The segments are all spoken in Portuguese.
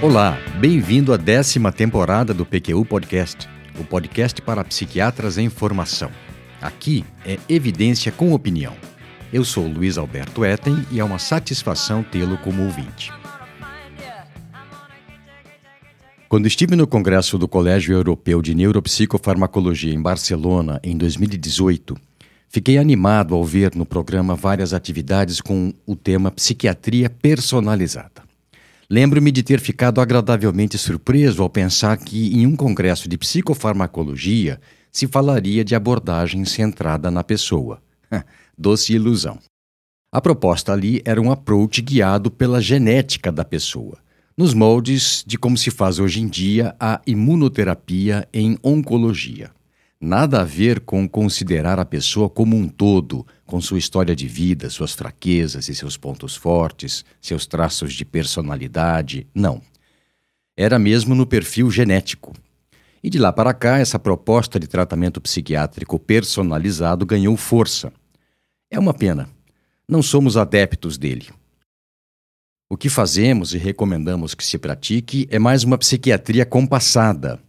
Olá, bem-vindo à décima temporada do PQU Podcast, o podcast para psiquiatras em formação. Aqui é evidência com opinião. Eu sou Luiz Alberto Etten e é uma satisfação tê-lo como ouvinte. Quando estive no congresso do Colégio Europeu de Neuropsicofarmacologia em Barcelona em 2018, fiquei animado ao ver no programa várias atividades com o tema psiquiatria personalizada. Lembro-me de ter ficado agradavelmente surpreso ao pensar que, em um congresso de psicofarmacologia, se falaria de abordagem centrada na pessoa. Doce ilusão. A proposta ali era um approach guiado pela genética da pessoa, nos moldes de como se faz hoje em dia a imunoterapia em oncologia. Nada a ver com considerar a pessoa como um todo, com sua história de vida, suas fraquezas e seus pontos fortes, seus traços de personalidade. Não. Era mesmo no perfil genético. E de lá para cá, essa proposta de tratamento psiquiátrico personalizado ganhou força. É uma pena. Não somos adeptos dele. O que fazemos e recomendamos que se pratique é mais uma psiquiatria compassada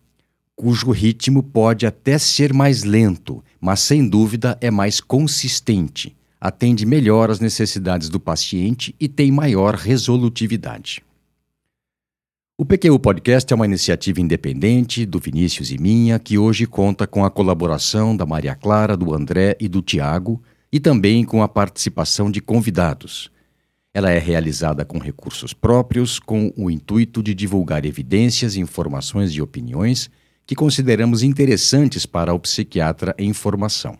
cujo ritmo pode até ser mais lento, mas sem dúvida é mais consistente, atende melhor às necessidades do paciente e tem maior resolutividade. O PQU Podcast é uma iniciativa independente do Vinícius e minha, que hoje conta com a colaboração da Maria Clara, do André e do Tiago, e também com a participação de convidados. Ela é realizada com recursos próprios, com o intuito de divulgar evidências, informações e opiniões que consideramos interessantes para o psiquiatra em formação.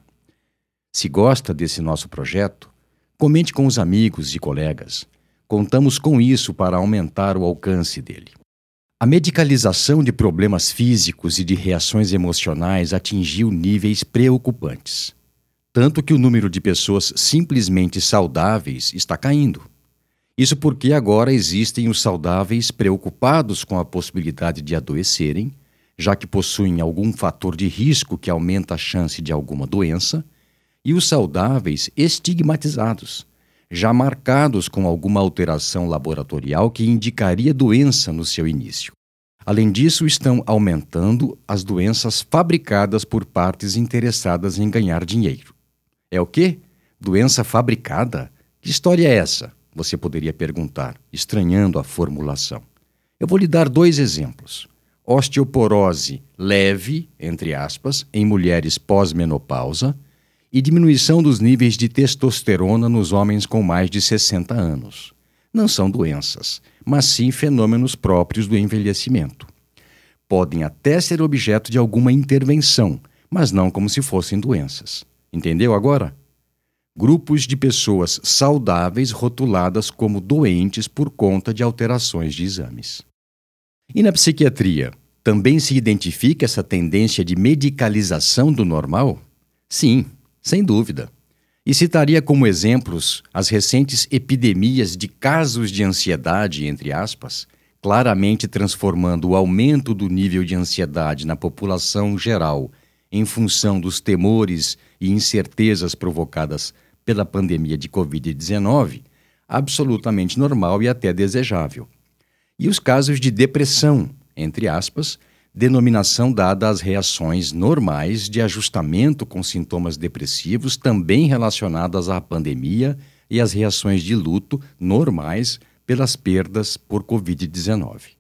Se gosta desse nosso projeto, comente com os amigos e colegas. Contamos com isso para aumentar o alcance dele. A medicalização de problemas físicos e de reações emocionais atingiu níveis preocupantes. Tanto que o número de pessoas simplesmente saudáveis está caindo. Isso porque agora existem os saudáveis preocupados com a possibilidade de adoecerem já que possuem algum fator de risco que aumenta a chance de alguma doença, e os saudáveis estigmatizados, já marcados com alguma alteração laboratorial que indicaria doença no seu início. Além disso, estão aumentando as doenças fabricadas por partes interessadas em ganhar dinheiro. É o quê? Doença fabricada? Que história é essa? Você poderia perguntar, estranhando a formulação. Eu vou lhe dar dois exemplos osteoporose leve, entre aspas, em mulheres pós-menopausa e diminuição dos níveis de testosterona nos homens com mais de 60 anos. Não são doenças, mas sim fenômenos próprios do envelhecimento. Podem até ser objeto de alguma intervenção, mas não como se fossem doenças. Entendeu agora? Grupos de pessoas saudáveis rotuladas como doentes por conta de alterações de exames. E na psiquiatria, também se identifica essa tendência de medicalização do normal? Sim, sem dúvida. E citaria como exemplos as recentes epidemias de casos de ansiedade, entre aspas, claramente transformando o aumento do nível de ansiedade na população geral em função dos temores e incertezas provocadas pela pandemia de Covid-19, absolutamente normal e até desejável e os casos de depressão, entre aspas, denominação dada às reações normais de ajustamento com sintomas depressivos também relacionadas à pandemia e às reações de luto normais pelas perdas por Covid-19.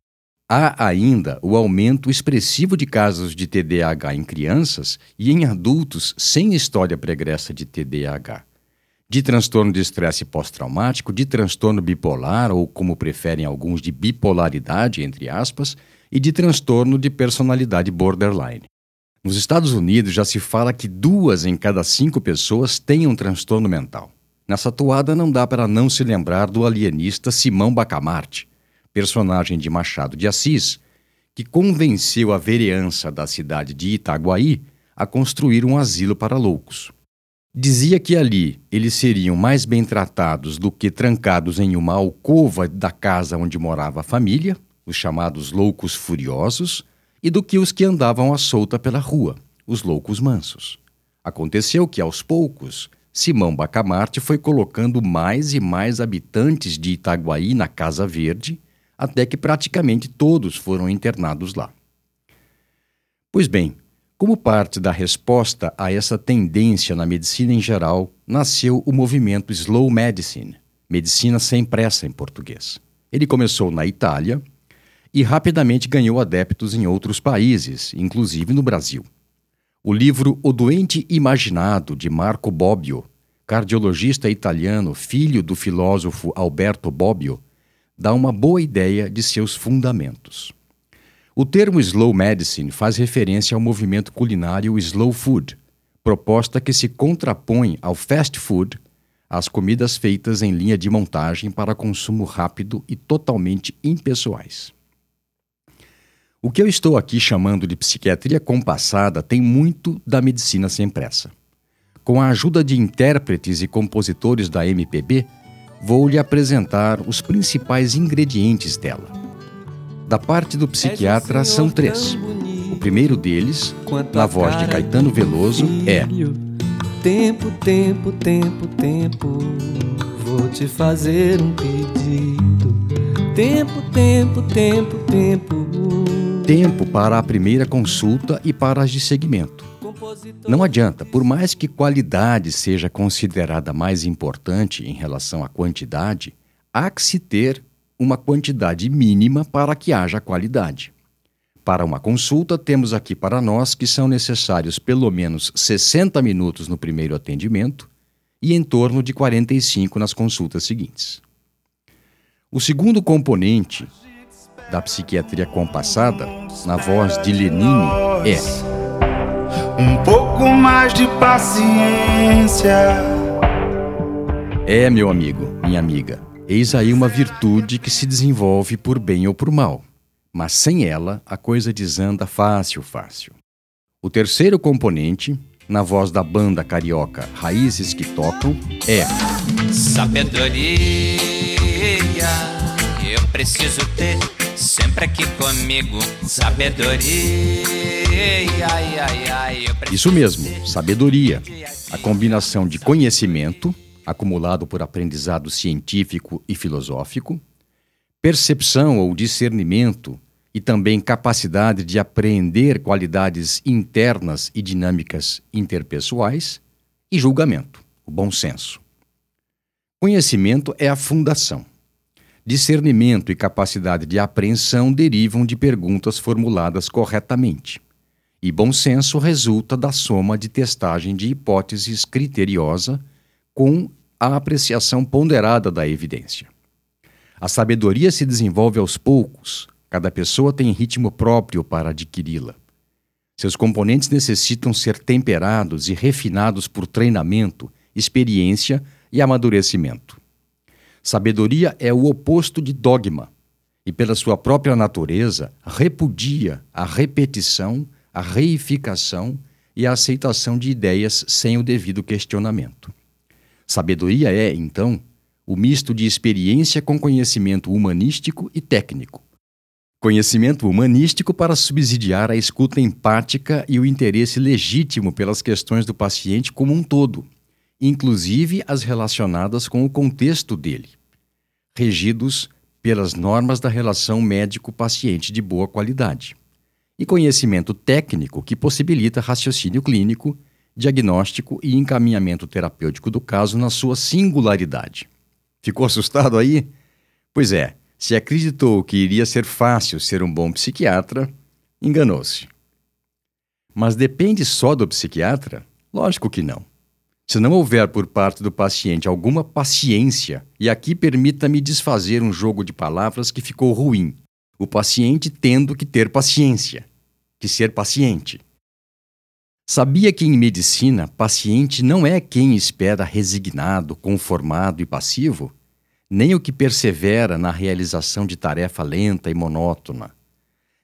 Há ainda o aumento expressivo de casos de TDAH em crianças e em adultos sem história pregressa de TDAH de transtorno de estresse pós-traumático, de transtorno bipolar, ou como preferem alguns, de bipolaridade, entre aspas, e de transtorno de personalidade borderline. Nos Estados Unidos já se fala que duas em cada cinco pessoas têm um transtorno mental. Nessa toada não dá para não se lembrar do alienista Simão Bacamarte, personagem de Machado de Assis, que convenceu a vereança da cidade de Itaguaí a construir um asilo para loucos. Dizia que ali eles seriam mais bem tratados do que trancados em uma alcova da casa onde morava a família, os chamados loucos furiosos, e do que os que andavam à solta pela rua, os loucos mansos. Aconteceu que, aos poucos, Simão Bacamarte foi colocando mais e mais habitantes de Itaguaí na Casa Verde, até que praticamente todos foram internados lá. Pois bem, como parte da resposta a essa tendência na medicina em geral, nasceu o movimento Slow Medicine, medicina sem pressa em português. Ele começou na Itália e rapidamente ganhou adeptos em outros países, inclusive no Brasil. O livro O Doente Imaginado, de Marco Bobbio, cardiologista italiano, filho do filósofo Alberto Bobbio, dá uma boa ideia de seus fundamentos. O termo slow medicine faz referência ao movimento culinário slow food, proposta que se contrapõe ao fast food, as comidas feitas em linha de montagem para consumo rápido e totalmente impessoais. O que eu estou aqui chamando de psiquiatria compassada tem muito da medicina sem pressa. Com a ajuda de intérpretes e compositores da MPB, vou lhe apresentar os principais ingredientes dela. Da parte do psiquiatra são três. O primeiro deles, na voz de Caetano Veloso, é Tempo, tempo, tempo, tempo, vou te fazer um pedido. Tempo, tempo, tempo, tempo. Tempo para a primeira consulta e para as de segmento. Não adianta, por mais que qualidade seja considerada mais importante em relação à quantidade, há que se ter uma quantidade mínima para que haja qualidade. Para uma consulta, temos aqui para nós que são necessários pelo menos 60 minutos no primeiro atendimento e em torno de 45 nas consultas seguintes. O segundo componente da psiquiatria compassada, na voz de Lenine, é um pouco mais de paciência. É, meu amigo, minha amiga, Eis aí uma virtude que se desenvolve por bem ou por mal, mas sem ela a coisa desanda fácil, fácil. O terceiro componente, na voz da banda carioca Raízes que Tocam, é Sabedoria, eu preciso ter sempre aqui comigo. Sabedoria, ai, ai, ai, Isso mesmo, sabedoria. A combinação de conhecimento, acumulado por aprendizado científico e filosófico, percepção ou discernimento e também capacidade de apreender qualidades internas e dinâmicas interpessoais, e julgamento, o bom senso. Conhecimento é a fundação. Discernimento e capacidade de apreensão derivam de perguntas formuladas corretamente. E bom senso resulta da soma de testagem de hipóteses criteriosa com a apreciação ponderada da evidência. A sabedoria se desenvolve aos poucos, cada pessoa tem ritmo próprio para adquiri-la. Seus componentes necessitam ser temperados e refinados por treinamento, experiência e amadurecimento. Sabedoria é o oposto de dogma e, pela sua própria natureza, repudia a repetição, a reificação e a aceitação de ideias sem o devido questionamento. Sabedoria é, então, o misto de experiência com conhecimento humanístico e técnico. Conhecimento humanístico para subsidiar a escuta empática e o interesse legítimo pelas questões do paciente como um todo, inclusive as relacionadas com o contexto dele, regidos pelas normas da relação médico-paciente de boa qualidade. E conhecimento técnico que possibilita raciocínio clínico diagnóstico e encaminhamento terapêutico do caso na sua singularidade. Ficou assustado aí? Pois é, se acreditou que iria ser fácil ser um bom psiquiatra, enganou-se. Mas depende só do psiquiatra? Lógico que não. Se não houver por parte do paciente alguma paciência, e aqui permita-me desfazer um jogo de palavras que ficou ruim, o paciente tendo que ter paciência, que ser paciente. Sabia que em medicina, paciente não é quem espera resignado, conformado e passivo, nem o que persevera na realização de tarefa lenta e monótona,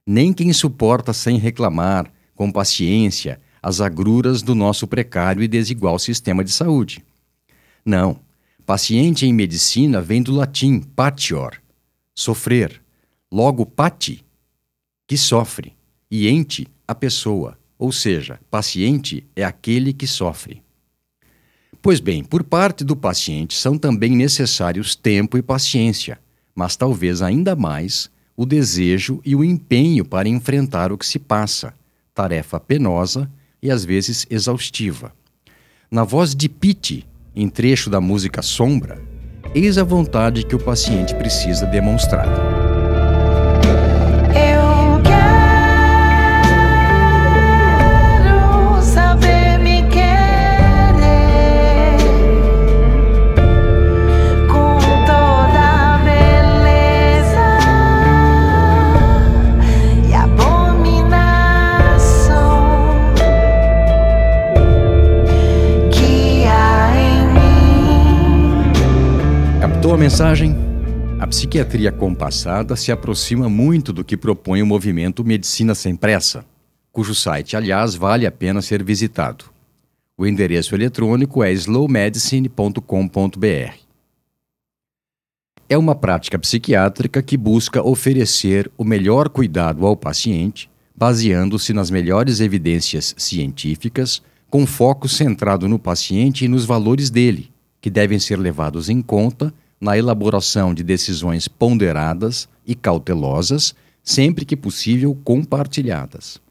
nem quem suporta sem reclamar, com paciência, as agruras do nosso precário e desigual sistema de saúde. Não, paciente em medicina vem do latim patior, sofrer, logo pati, que sofre, e ente, a pessoa ou seja, paciente é aquele que sofre. Pois bem, por parte do paciente são também necessários tempo e paciência, mas talvez ainda mais o desejo e o empenho para enfrentar o que se passa, tarefa penosa e às vezes exaustiva. Na voz de Pete, em trecho da música Sombra, eis a vontade que o paciente precisa demonstrar. A mensagem? A psiquiatria compassada se aproxima muito do que propõe o movimento Medicina Sem Pressa, cujo site, aliás, vale a pena ser visitado. O endereço eletrônico é slowmedicine.com.br. É uma prática psiquiátrica que busca oferecer o melhor cuidado ao paciente, baseando-se nas melhores evidências científicas, com foco centrado no paciente e nos valores dele, que devem ser levados em conta na elaboração de decisões ponderadas e cautelosas, sempre que possível compartilhadas.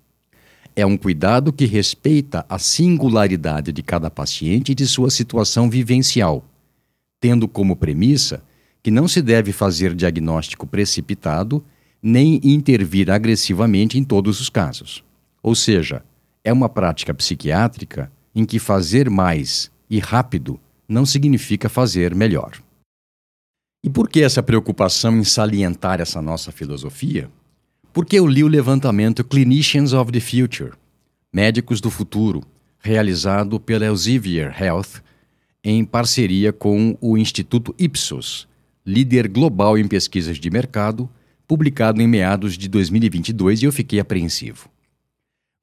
É um cuidado que respeita a singularidade de cada paciente e de sua situação vivencial, tendo como premissa que não se deve fazer diagnóstico precipitado nem intervir agressivamente em todos os casos. Ou seja, é uma prática psiquiátrica em que fazer mais e rápido não significa fazer melhor. E por que essa preocupação em salientar essa nossa filosofia? Porque eu li o levantamento Clinicians of the Future, Médicos do Futuro, realizado pela Elsevier Health em parceria com o Instituto Ipsos, líder global em pesquisas de mercado, publicado em meados de 2022 e eu fiquei apreensivo.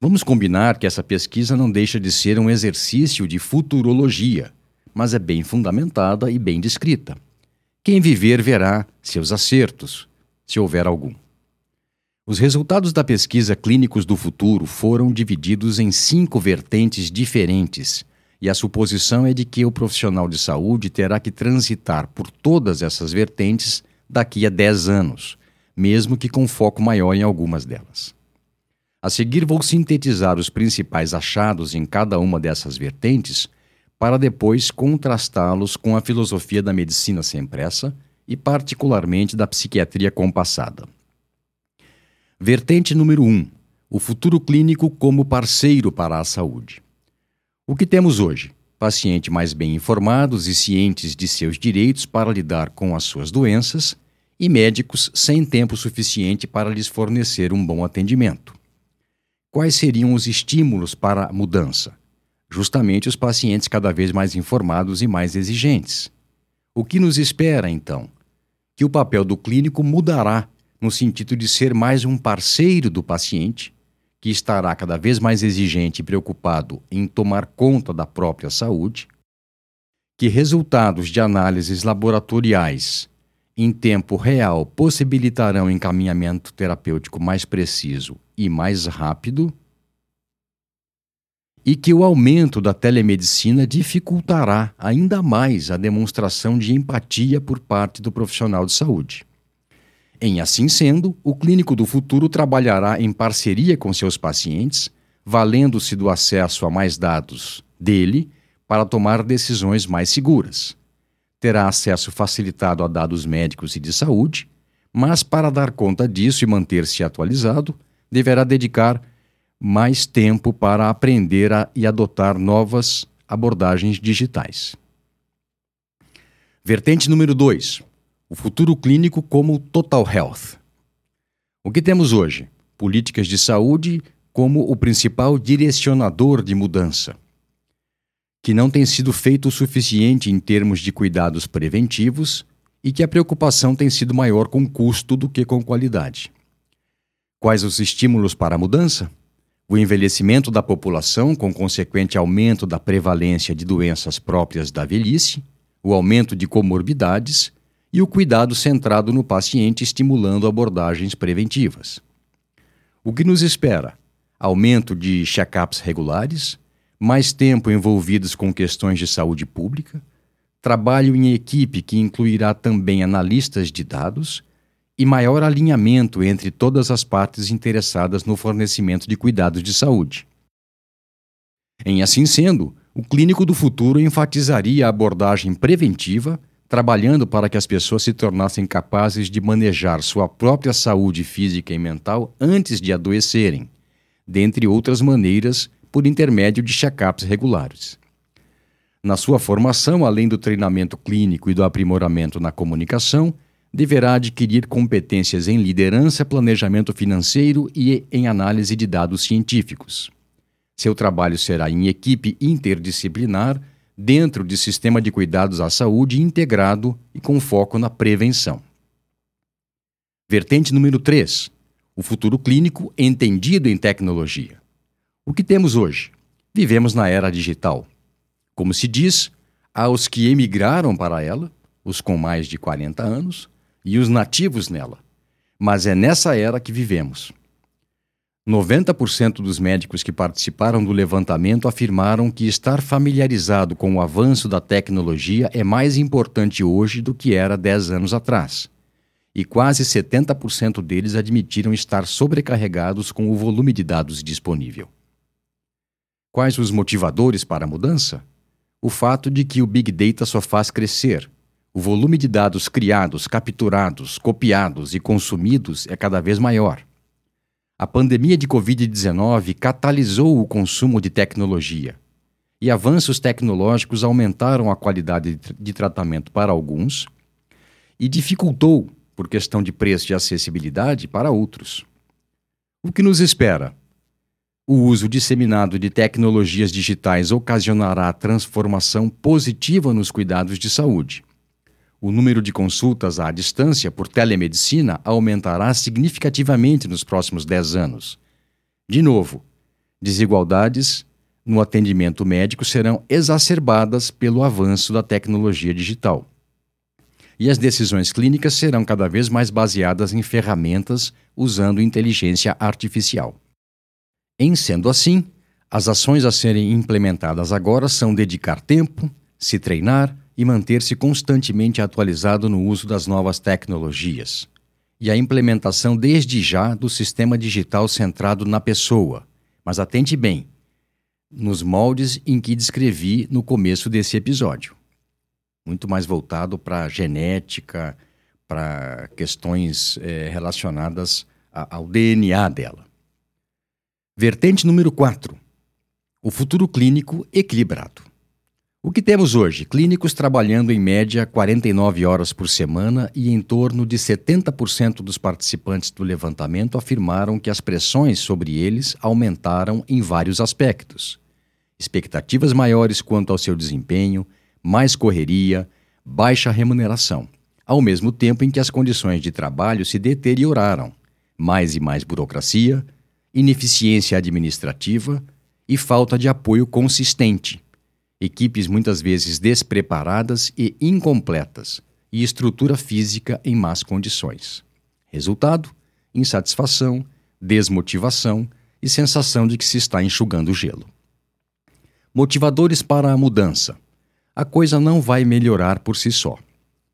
Vamos combinar que essa pesquisa não deixa de ser um exercício de futurologia, mas é bem fundamentada e bem descrita. Quem viver verá seus acertos, se houver algum. Os resultados da pesquisa Clínicos do Futuro foram divididos em cinco vertentes diferentes, e a suposição é de que o profissional de saúde terá que transitar por todas essas vertentes daqui a 10 anos, mesmo que com foco maior em algumas delas. A seguir, vou sintetizar os principais achados em cada uma dessas vertentes para depois contrastá-los com a filosofia da medicina sem pressa e, particularmente, da psiquiatria compassada. Vertente número 1: um, o futuro clínico como parceiro para a saúde. O que temos hoje? Pacientes mais bem informados e cientes de seus direitos para lidar com as suas doenças e médicos sem tempo suficiente para lhes fornecer um bom atendimento. Quais seriam os estímulos para a mudança? Justamente os pacientes cada vez mais informados e mais exigentes. O que nos espera, então? Que o papel do clínico mudará no sentido de ser mais um parceiro do paciente, que estará cada vez mais exigente e preocupado em tomar conta da própria saúde, que resultados de análises laboratoriais em tempo real possibilitarão encaminhamento terapêutico mais preciso e mais rápido e que o aumento da telemedicina dificultará ainda mais a demonstração de empatia por parte do profissional de saúde. Em assim sendo, o clínico do futuro trabalhará em parceria com seus pacientes, valendo-se do acesso a mais dados dele para tomar decisões mais seguras. Terá acesso facilitado a dados médicos e de saúde, mas para dar conta disso e manter-se atualizado, deverá dedicar mais tempo para aprender a, e adotar novas abordagens digitais. Vertente número 2: o futuro clínico como Total Health. O que temos hoje? Políticas de saúde como o principal direcionador de mudança, que não tem sido feito o suficiente em termos de cuidados preventivos e que a preocupação tem sido maior com custo do que com qualidade. Quais os estímulos para a mudança? O envelhecimento da população, com consequente aumento da prevalência de doenças próprias da velhice, o aumento de comorbidades e o cuidado centrado no paciente, estimulando abordagens preventivas. O que nos espera? Aumento de check-ups regulares, mais tempo envolvidos com questões de saúde pública, trabalho em equipe que incluirá também analistas de dados e maior alinhamento entre todas as partes interessadas no fornecimento de cuidados de saúde. Em assim sendo, o clínico do futuro enfatizaria a abordagem preventiva, trabalhando para que as pessoas se tornassem capazes de manejar sua própria saúde física e mental antes de adoecerem, dentre outras maneiras, por intermédio de check-ups regulares. Na sua formação, além do treinamento clínico e do aprimoramento na comunicação, deverá adquirir competências em liderança, planejamento financeiro e em análise de dados científicos. Seu trabalho será em equipe interdisciplinar, dentro de sistema de cuidados à saúde integrado e com foco na prevenção. Vertente número 3. O futuro clínico entendido em tecnologia. O que temos hoje? Vivemos na era digital. Como se diz, há os que emigraram para ela, os com mais de 40 anos, e os nativos nela. Mas é nessa era que vivemos. 90% dos médicos que participaram do levantamento afirmaram que estar familiarizado com o avanço da tecnologia é mais importante hoje do que era 10 anos atrás. E quase 70% deles admitiram estar sobrecarregados com o volume de dados disponível. Quais os motivadores para a mudança? O fato de que o Big Data só faz crescer, o volume de dados criados, capturados, copiados e consumidos é cada vez maior. A pandemia de Covid-19 catalisou o consumo de tecnologia. E avanços tecnológicos aumentaram a qualidade de tratamento para alguns e dificultou, por questão de preço e acessibilidade, para outros. O que nos espera? O uso disseminado de tecnologias digitais ocasionará transformação positiva nos cuidados de saúde o número de consultas à distância por telemedicina aumentará significativamente nos próximos 10 anos. De novo, desigualdades no atendimento médico serão exacerbadas pelo avanço da tecnologia digital. E as decisões clínicas serão cada vez mais baseadas em ferramentas usando inteligência artificial. Em sendo assim, as ações a serem implementadas agora são dedicar tempo, se treinar, e manter-se constantemente atualizado no uso das novas tecnologias, e a implementação desde já do sistema digital centrado na pessoa. Mas atente bem, nos moldes em que descrevi no começo desse episódio. Muito mais voltado para genética, para questões é, relacionadas a, ao DNA dela. Vertente número 4. O futuro clínico equilibrado. O que temos hoje? Clínicos trabalhando em média 49 horas por semana e em torno de 70% dos participantes do levantamento afirmaram que as pressões sobre eles aumentaram em vários aspectos. Expectativas maiores quanto ao seu desempenho, mais correria, baixa remuneração, ao mesmo tempo em que as condições de trabalho se deterioraram, mais e mais burocracia, ineficiência administrativa e falta de apoio consistente equipes muitas vezes despreparadas e incompletas, e estrutura física em más condições. Resultado: insatisfação, desmotivação e sensação de que se está enxugando gelo. Motivadores para a mudança. A coisa não vai melhorar por si só.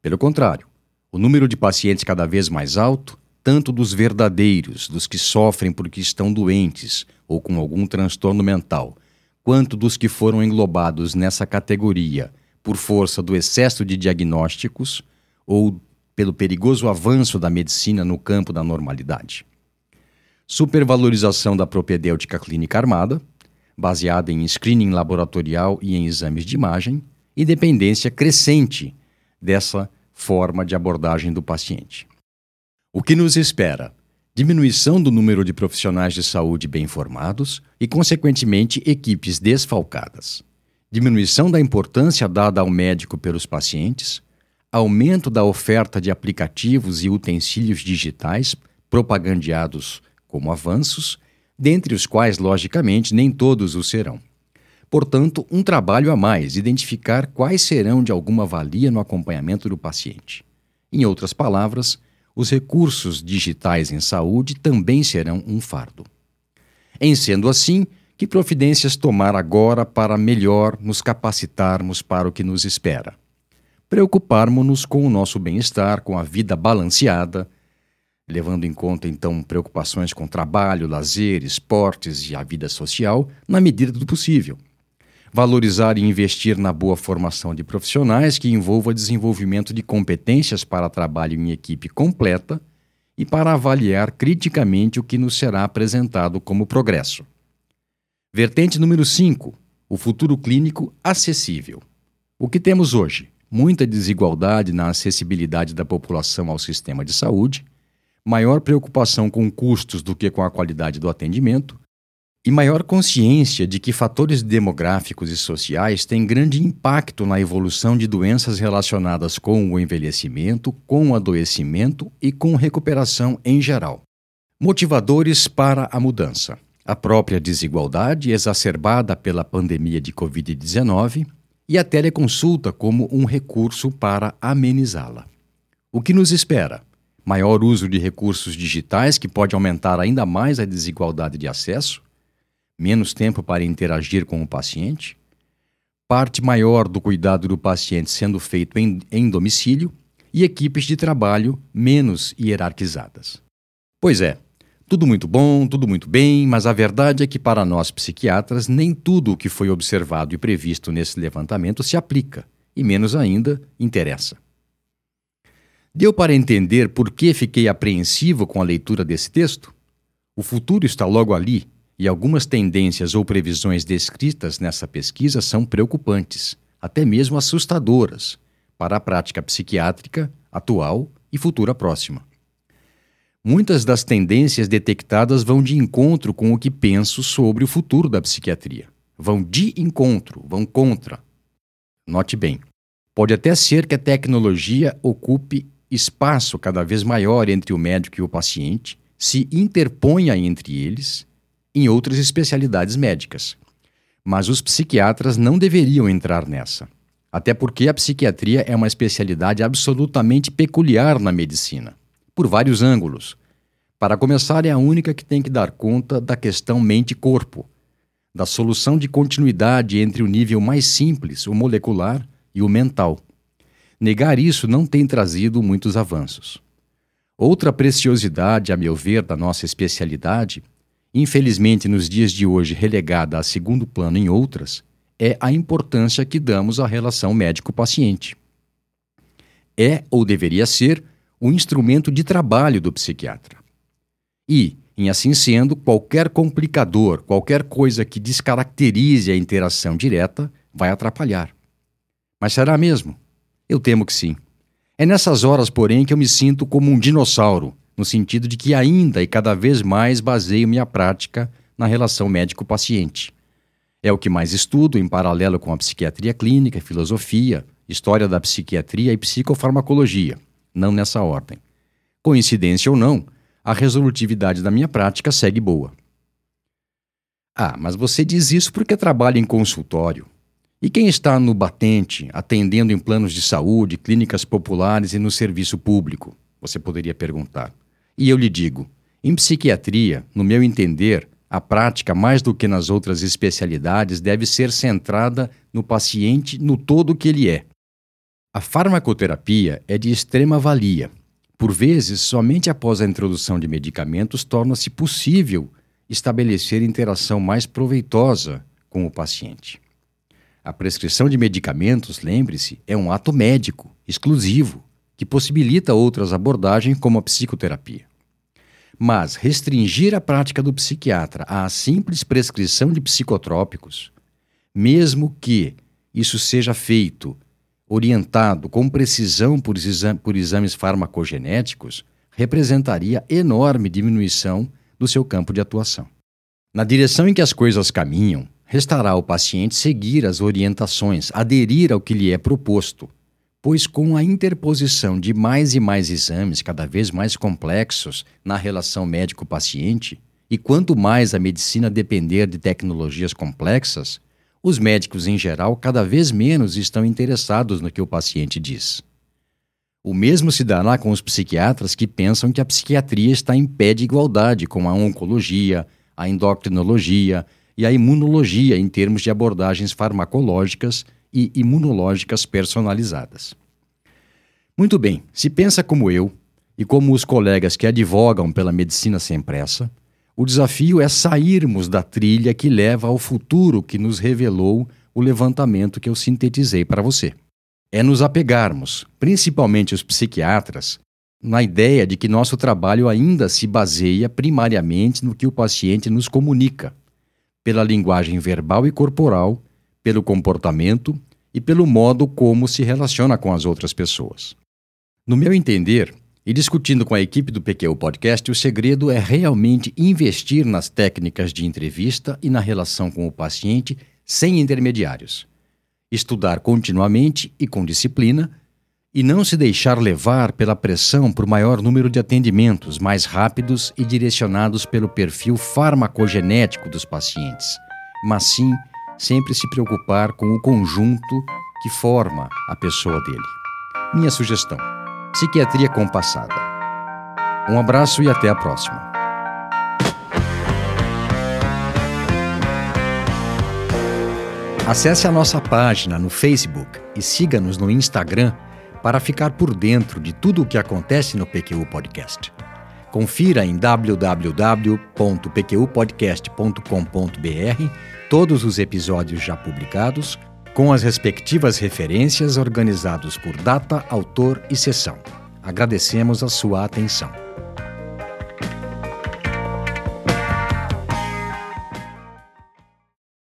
Pelo contrário, o número de pacientes cada vez mais alto, tanto dos verdadeiros, dos que sofrem porque estão doentes ou com algum transtorno mental, quanto dos que foram englobados nessa categoria por força do excesso de diagnósticos ou pelo perigoso avanço da medicina no campo da normalidade. Supervalorização da propedêutica clínica armada, baseada em screening laboratorial e em exames de imagem, e dependência crescente dessa forma de abordagem do paciente. O que nos espera? Diminuição do número de profissionais de saúde bem formados e, consequentemente, equipes desfalcadas, diminuição da importância dada ao médico pelos pacientes, aumento da oferta de aplicativos e utensílios digitais propagandeados como avanços, dentre os quais, logicamente, nem todos o serão. Portanto, um trabalho a mais identificar quais serão de alguma valia no acompanhamento do paciente. Em outras palavras, os recursos digitais em saúde também serão um fardo. Em sendo assim, que providências tomar agora para melhor nos capacitarmos para o que nos espera? preocuparmos-nos com o nosso bem-estar, com a vida balanceada, levando em conta então preocupações com trabalho, lazer, esportes e a vida social, na medida do possível. Valorizar e investir na boa formação de profissionais que envolva desenvolvimento de competências para trabalho em equipe completa e para avaliar criticamente o que nos será apresentado como progresso. Vertente número 5: o futuro clínico acessível. O que temos hoje? Muita desigualdade na acessibilidade da população ao sistema de saúde maior preocupação com custos do que com a qualidade do atendimento e maior consciência de que fatores demográficos e sociais têm grande impacto na evolução de doenças relacionadas com o envelhecimento, com o adoecimento e com recuperação em geral. Motivadores para a mudança: a própria desigualdade exacerbada pela pandemia de Covid-19 e a teleconsulta como um recurso para amenizá-la. O que nos espera? maior uso de recursos digitais, que pode aumentar ainda mais a desigualdade de acesso, menos tempo para interagir com o paciente, parte maior do cuidado do paciente sendo feito em, em domicílio e equipes de trabalho menos hierarquizadas. Pois é, tudo muito bom, tudo muito bem, mas a verdade é que para nós psiquiatras nem tudo o que foi observado e previsto nesse levantamento se aplica, e menos ainda interessa. Deu para entender por que fiquei apreensivo com a leitura desse texto? O futuro está logo ali e algumas tendências ou previsões descritas nessa pesquisa são preocupantes, até mesmo assustadoras, para a prática psiquiátrica atual e futura próxima. Muitas das tendências detectadas vão de encontro com o que penso sobre o futuro da psiquiatria. Vão de encontro, vão contra. Note bem, pode até ser que a tecnologia ocupe espaço cada vez maior entre o médico e o paciente se interponha entre eles em outras especialidades médicas. Mas os psiquiatras não deveriam entrar nessa, até porque a psiquiatria é uma especialidade absolutamente peculiar na medicina, por vários ângulos. Para começar, é a única que tem que dar conta da questão mente-corpo, da solução de continuidade entre o nível mais simples, o molecular, e o mental Negar isso não tem trazido muitos avanços. Outra preciosidade, a meu ver, da nossa especialidade, infelizmente nos dias de hoje relegada a segundo plano em outras, é a importância que damos à relação médico-paciente. É, ou deveria ser, o instrumento de trabalho do psiquiatra. E, em assim sendo, qualquer complicador, qualquer coisa que descaracterize a interação direta, vai atrapalhar. Mas será mesmo? Eu temo que sim. É nessas horas, porém, que eu me sinto como um dinossauro, no sentido de que ainda e cada vez mais baseio minha prática na relação médico-paciente. É o que mais estudo em paralelo com a psiquiatria clínica, filosofia, história da psiquiatria e psicofarmacologia, não nessa ordem. Coincidência ou não, a resolutividade da minha prática segue boa. Ah, mas você diz isso porque trabalha em consultório. E quem está no batente, atendendo em planos de saúde, clínicas populares e no serviço público? Você poderia perguntar. E eu lhe digo: em psiquiatria, no meu entender, a prática, mais do que nas outras especialidades, deve ser centrada no paciente no todo que ele é. A farmacoterapia é de extrema valia. Por vezes, somente após a introdução de medicamentos torna-se possível estabelecer interação mais proveitosa com o paciente. A prescrição de medicamentos, lembre-se, é um ato médico, exclusivo, que possibilita outras abordagens como a psicoterapia. Mas restringir a prática do psiquiatra à simples prescrição de psicotrópicos, mesmo que isso seja feito orientado com precisão por, por exames farmacogenéticos, representaria enorme diminuição do seu campo de atuação. Na direção em que as coisas caminham, restará ao paciente seguir as orientações, aderir ao que lhe é proposto, pois com a interposição de mais e mais exames cada vez mais complexos na relação médico-paciente, e quanto mais a medicina depender de tecnologias complexas, os médicos em geral cada vez menos estão interessados no que o paciente diz. O mesmo se dará com os psiquiatras que pensam que a psiquiatria está em pé de igualdade com a oncologia, a endocrinologia, e a imunologia em termos de abordagens farmacológicas e imunológicas personalizadas. Muito bem, se pensa como eu e como os colegas que advogam pela medicina sem pressa, o desafio é sairmos da trilha que leva ao futuro que nos revelou o levantamento que eu sintetizei para você. É nos apegarmos, principalmente os psiquiatras, na ideia de que nosso trabalho ainda se baseia primariamente no que o paciente nos comunica, pela linguagem verbal e corporal, pelo comportamento e pelo modo como se relaciona com as outras pessoas. No meu entender, e discutindo com a equipe do PQ Podcast, o segredo é realmente investir nas técnicas de entrevista e na relação com o paciente sem intermediários. Estudar continuamente e com disciplina e não se deixar levar pela pressão por maior número de atendimentos mais rápidos e direcionados pelo perfil farmacogenético dos pacientes, mas sim sempre se preocupar com o conjunto que forma a pessoa dele. Minha sugestão Psiquiatria Compassada. Um abraço e até a próxima. Acesse a nossa página no Facebook e siga-nos no Instagram para ficar por dentro de tudo o que acontece no PQU Podcast. Confira em www.pqpodcast.com.br todos os episódios já publicados com as respectivas referências organizados por data, autor e sessão. Agradecemos a sua atenção.